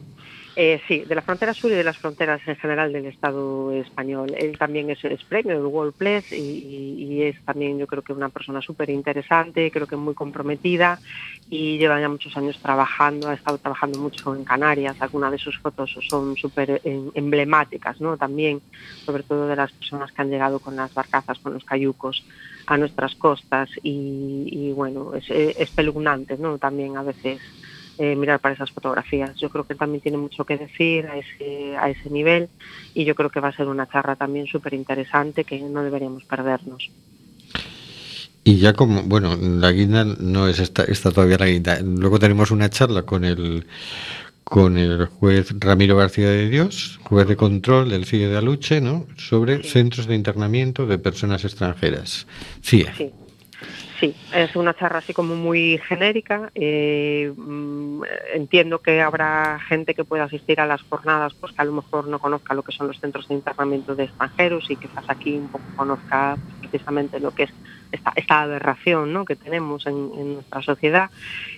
Eh, sí, de la frontera sur y de las fronteras en general del Estado español. Él también es, es premio del World Press y, y- es también yo creo que una persona súper interesante, creo que muy comprometida y lleva ya muchos años trabajando, ha estado trabajando mucho en Canarias, algunas de sus fotos son súper em- emblemáticas, ¿no? También, sobre todo de las personas que han llegado con las barcazas, con los cayucos a nuestras costas y, y, bueno, es eh, espeluznante, ¿no? También a veces eh, mirar para esas fotografías. Yo creo que también tiene mucho que decir a ese, a ese nivel y yo creo que va a ser una charla también súper interesante que no deberíamos perdernos. Y ya como, bueno, la guinda no es esta, esta todavía la guinda. Luego tenemos una charla con el con el juez Ramiro García de Dios, juez de control del CIE de Aluche, ¿no? Sobre Sí. centros de internamiento de personas extranjeras. CIE. Sí. Sí, es una charla así como muy genérica. eh, mm, entiendo que habrá gente que pueda asistir a las jornadas, pues que a lo mejor no conozca lo que son los centros de internamiento de extranjeros y quizás aquí un poco conozca precisamente lo que es esta, aberración ¿no? que tenemos en, nuestra sociedad.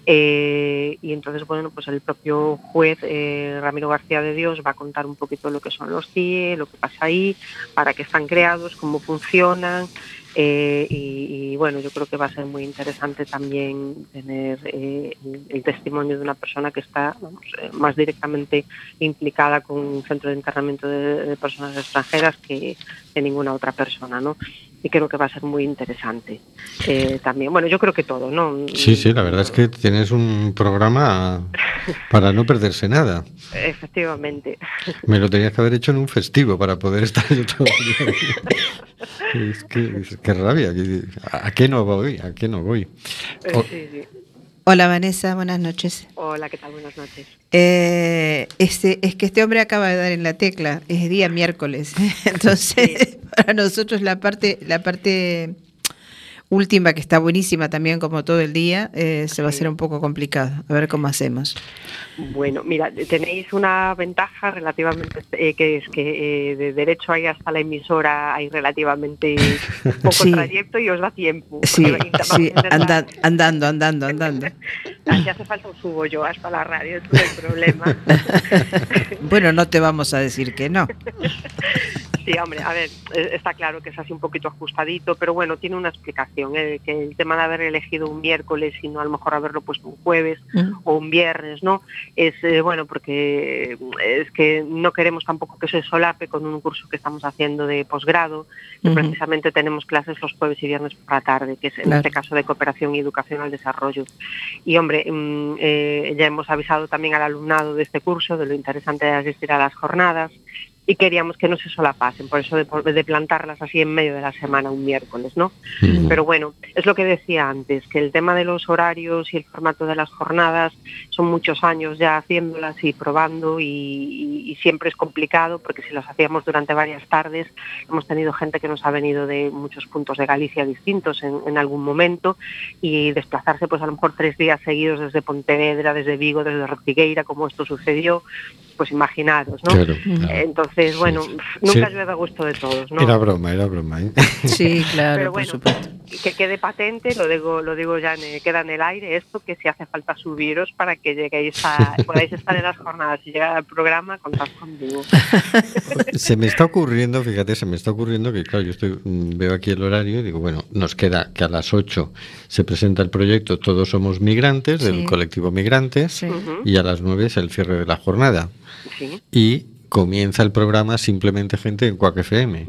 Eh, y entonces, bueno, pues el propio juez eh, Ramiro García de Dios va a contar un poquito lo que son los CIE, lo que pasa ahí, para qué están creados, cómo funcionan. Eh, y, bueno, yo creo que va a ser muy interesante también tener el, testimonio de una persona que está más directamente implicada con un centro de internamiento de, de personas extranjeras que, que, ninguna otra persona, ¿no? Y creo que va a ser muy interesante eh, también. Bueno, yo creo que todo, ¿no? Sí, sí, la verdad es que tienes un programa para no perderse nada. Efectivamente. Me lo tenías que haber hecho en un festivo para poder estar yo todo el día. Es que, es, rabia. ¿A qué no voy? ¿A qué no voy? O, sí, sí. Hola Vanessa, buenas noches. Hola, ¿qué tal? Buenas noches. Eh, este, es que este hombre acaba de dar en la tecla, es día miércoles, entonces sí. para nosotros la parte, la parte última que está buenísima también como todo el día, eh, se va a hacer un poco complicado, a ver cómo hacemos. Bueno, mira, tenéis una ventaja relativamente, eh, que es que eh, de derecho ahí hasta la emisora hay relativamente poco sí. trayecto y os da tiempo. Sí, sí anda, andando, andando, andando. Si hace falta un subo yo hasta la radio, no hay problema. bueno, no te vamos a decir que no. Sí, hombre, a ver, está claro que es así un poquito ajustadito, pero bueno, tiene una explicación, ¿eh? que el tema de haber elegido un miércoles y no a lo mejor haberlo puesto un jueves mm. o un viernes, ¿no? Es eh, bueno, porque es que no queremos tampoco que se solape con un curso que estamos haciendo de posgrado, que uh -huh. precisamente tenemos clases los jueves y viernes por la tarde, que es en claro. este caso de cooperación y educación al desarrollo. Y hombre, mmm, eh, ya hemos avisado también al alumnado de este curso de lo interesante de asistir a las jornadas y queríamos que no se solapasen, por eso de, de, plantarlas así en medio de la semana, un miércoles, ¿no? Mm. Pero bueno, es lo que decía antes, que el tema de los horarios y el formato de las jornadas son muchos años ya haciéndolas y probando y, y, y siempre es complicado porque si las hacíamos durante varias tardes, hemos tenido gente que nos ha venido de muchos puntos de Galicia distintos en, en algún momento y desplazarse pues a lo mejor tres días seguidos desde Pontevedra, desde Vigo, desde Ortigueira, como esto sucedió, pues imaginaros, ¿no? Claro, claro. Entonces, bueno, sí. nunca Sí. llueve a gusto de todos, ¿no? Era broma, era broma. ¿eh? Sí, claro, Pero por bueno, supuesto. que quede patente, lo digo, lo digo ya, en el- queda en el aire esto, que si hace falta subiros para que lleguéis a, podáis estar en las jornadas y llegar al programa, contad conmigo. Se me está ocurriendo, fíjate, se me está ocurriendo que, claro, yo estoy, mm, veo aquí el horario y digo, bueno, nos queda que a las 8 se presenta el proyecto Todos somos migrantes, del Sí. colectivo Migrantes, y a las 9 es el cierre de la jornada. Sí. Y comienza el programa Simplemente Gente en Cuac FM.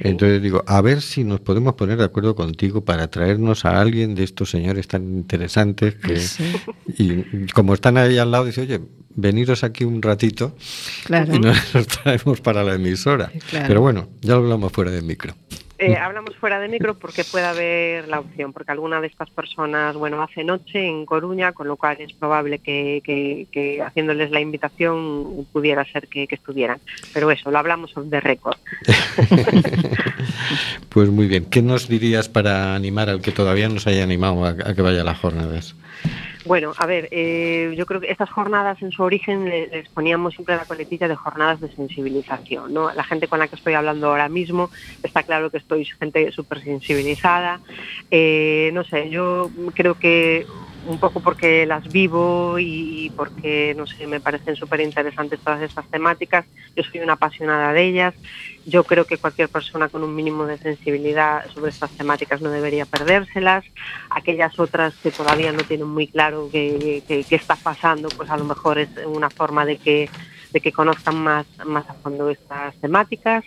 Entonces digo, a ver si nos podemos poner de acuerdo contigo para traernos a alguien de estos señores tan interesantes que, Sí, y como están ahí al lado, dice, oye, veniros aquí un ratito claro. y nos traemos para la emisora. Claro. Pero bueno, ya lo hablamos fuera del micro. Eh, hablamos fuera de micro porque puede haber la opción, porque alguna de estas personas, bueno, hace noche en Coruña, con lo cual es probable que, que- que haciéndoles la invitación pudiera ser que, estuvieran. Pero eso, lo hablamos de récord. Pues muy bien, ¿qué nos dirías para animar al que todavía no se haya animado a, a que vaya a las jornadas? Bueno, a ver, eh, yo creo que estas jornadas en su origen le- les poníamos siempre la coletilla de jornadas de sensibilización, ¿no? La gente con la que estoy hablando ahora mismo, está claro que estoy gente súper sensibilizada. Eh, no sé, yo creo que un poco porque las vivo y, porque, no sé, me parecen súper interesantes todas estas temáticas. Yo soy una apasionada de ellas. Yo creo que cualquier persona con un mínimo de sensibilidad sobre estas temáticas no debería perdérselas. Aquellas otras que todavía no tienen muy claro qué está pasando, pues a lo mejor es una forma de que de que conozcan más, más a fondo estas temáticas.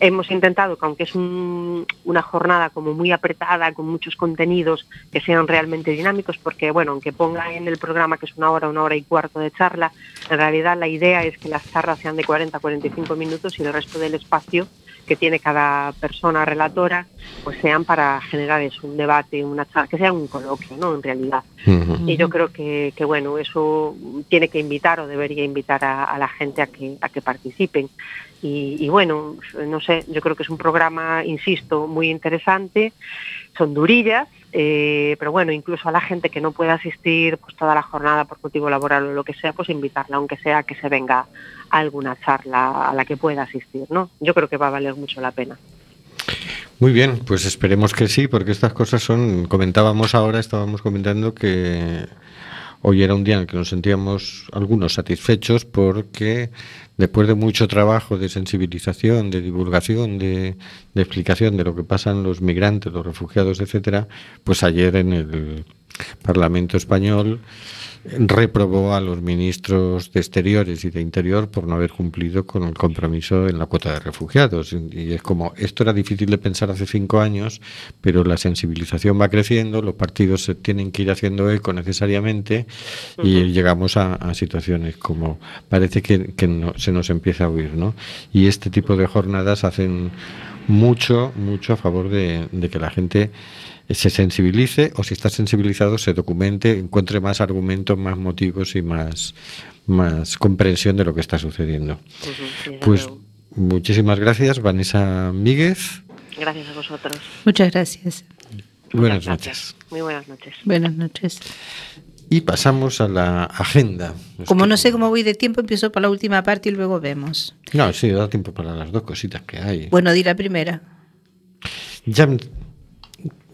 Hemos intentado que aunque es un- una jornada como muy apretada, con muchos contenidos que sean realmente dinámicos, porque bueno, aunque ponga en el programa que es una hora, una hora y cuarto de charla, en realidad la idea es que las charlas sean de 40 a 45 minutos y el resto del espacio que tiene cada persona relatora, pues sean para generar eso, un debate, una charla, que sea un coloquio, ¿no? En realidad. Y yo creo que, que, bueno, eso tiene que invitar o debería invitar a, a la gente a que, a que participen. Y, y bueno, no sé, yo creo que es un programa, insisto, muy interesante. Son durillas, eh, pero bueno, incluso a la gente que no pueda asistir pues toda la jornada por motivo laboral o lo que sea, pues invitarla, aunque sea que se venga alguna charla a la que pueda asistir, ¿no? Yo creo que va a valer mucho la pena. Muy bien, pues esperemos que sí, porque estas cosas son, comentábamos ahora, estábamos comentando que hoy era un día en el que nos sentíamos algunos satisfechos porque después de mucho trabajo de sensibilización, de divulgación, de, de explicación de lo que pasan los migrantes, los refugiados, etcétera, pues ayer en el Parlamento español reprobó a los ministros de Exteriores y de Interior por no haber cumplido con el compromiso en la cuota de refugiados. Y es como, esto era difícil de pensar hace cinco años, pero la sensibilización va creciendo, los partidos se tienen que ir haciendo eco necesariamente y llegamos a, a situaciones como parece que, que no- se nos empieza a oír, ¿no? Y este tipo de jornadas hacen mucho, mucho a favor de, de que la gente se sensibilice o si está sensibilizado se documente, encuentre más argumentos, más motivos y más, más comprensión de lo que está sucediendo. Sí, Pues luego. muchísimas gracias, Vanessa Míguez. Gracias a vosotros. Muchas gracias. Buenas Muchas gracias. noches. Muy buenas noches. Buenas noches. Y pasamos a la agenda. Nos Como no sé cómo voy de tiempo, empiezo por la última parte y luego vemos. No, sí, da tiempo para las dos cositas que hay. Bueno, di la primera. Ya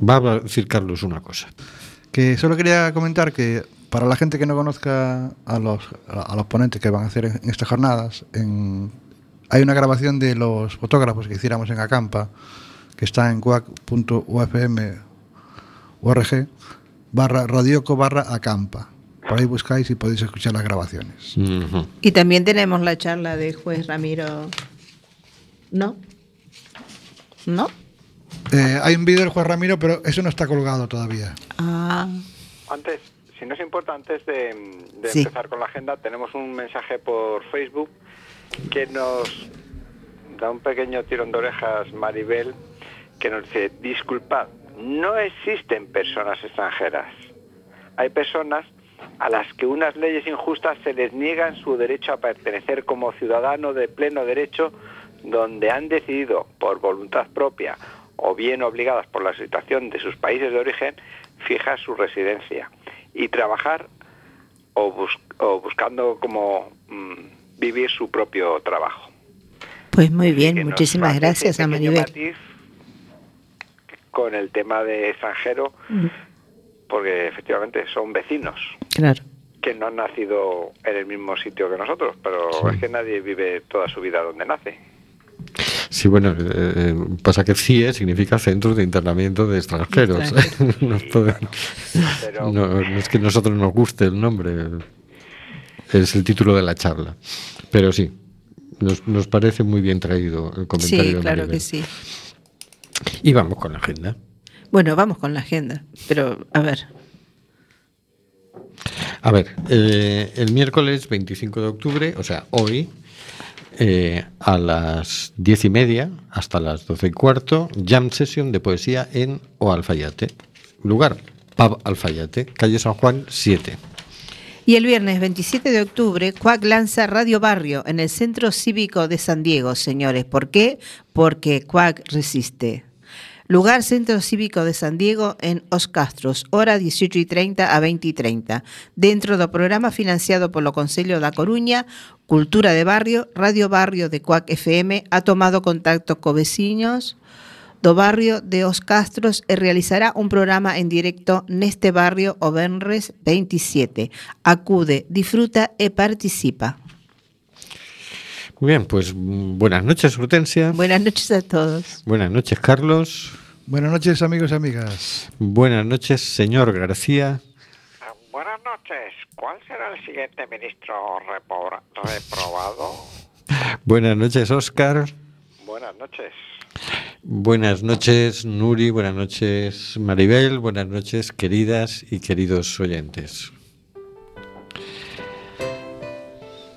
va a decir Carlos una cosa. Que solo quería comentar que para la gente que no conozca a los, a los ponentes que van a hacer en estas jornadas, en- hay una grabación de los fotógrafos que hiciéramos en Acampa, que está en cuac.ufm.org barra radioco barra Acampa. Por ahí buscáis y podéis escuchar las grabaciones. Y también tenemos la charla del juez Ramiro. ¿No? ¿No? Eh, hay un vídeo del Juan Ramiro, pero eso no está colgado todavía. Ah, Antes, si no es importante, antes de, de Sí. empezar con la agenda, tenemos un mensaje por Facebook que nos da un pequeño tirón de orejas Maribel, que nos dice, disculpad, no existen personas extranjeras. Hay personas a las que unas leyes injustas se les niegan su derecho a pertenecer como ciudadano de pleno derecho donde han decidido por voluntad propia o bien obligadas por la situación de sus países de origen fijar su residencia y trabajar o, bus- o buscando como mm, vivir su propio trabajo. Pues muy bien, muchísimas gracias a Maribel. con el tema de extranjero, Mm, porque efectivamente son vecinos Claro. que no han nacido en el mismo sitio que nosotros, pero es que nadie vive toda su vida donde nace. Sí, bueno, eh, eh, pasa que CIE significa Centro de Internamiento de Extranjeros. No puede- Pero- no, no es que a nosotros nos guste el nombre, es el título de la charla. Pero sí, nos, nos parece muy bien traído el comentario Sí, de claro que sí. Y vamos con la agenda. Bueno, vamos con la agenda. Pero, a ver. A ver, eh, el miércoles 25 de octubre, o sea, hoy, eh, a las diez y media hasta las doce y cuarto, jam session de poesía en O Alfayate. Lugar, Pub Alfayate, calle San Juan 7. Y el viernes 27 de octubre, Cuac lanza Radio Barrio en el Centro Cívico de San Diego, señores. ¿Por qué? Porque Cuac resiste. Lugar Centro Cívico de San Diego en Os Castros, hora 18 y 30 a 20 y 30. Dentro do programa financiado polo Concello da Coruña, Cultura de Barrio, Radio Barrio de Cuac FM ha tomado contacto co veciños do barrio de Os Castros e realizará un programa en directo neste barrio o Benres 27. Acude, disfruta e participa. Muy bien, pues mm, buenas noches, Hortensia. Buenas noches a todos. Buenas noches, Carlos. Buenas noches, amigos y amigas. Buenas noches, señor García. Ah, Buenas noches. ¿Cuál será el siguiente ministro reprobado? Buenas noches, Óscar. Buenas noches. Buenas noches, Nuri. Buenas noches, Maribel. Buenas noches, queridas y queridos oyentes.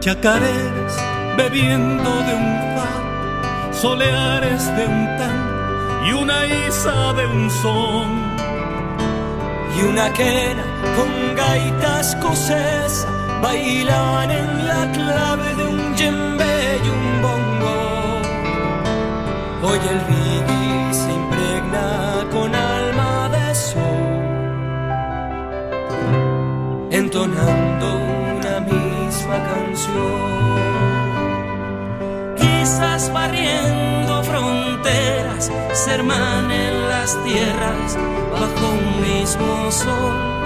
Chacareras bebiendo de un far, soleares de un tan y una isa de un son. y una quena con gaitas escocesa bailan en la clave de un djembe y un bongo. Hoy el reggae se impregna con alma de sol, entonando canción. Quizás barriendo fronteras, se hermanen las tierras bajo un mismo sol.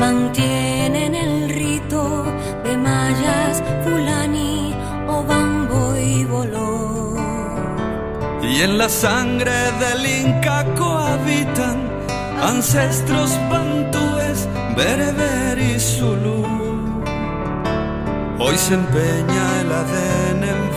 Mantienen el rito de mayas, fulani o bambo y boló. Y en la sangre del Inca cohabitan ancestros bantúes, bereber y zulú. Hoy se empeña el ADN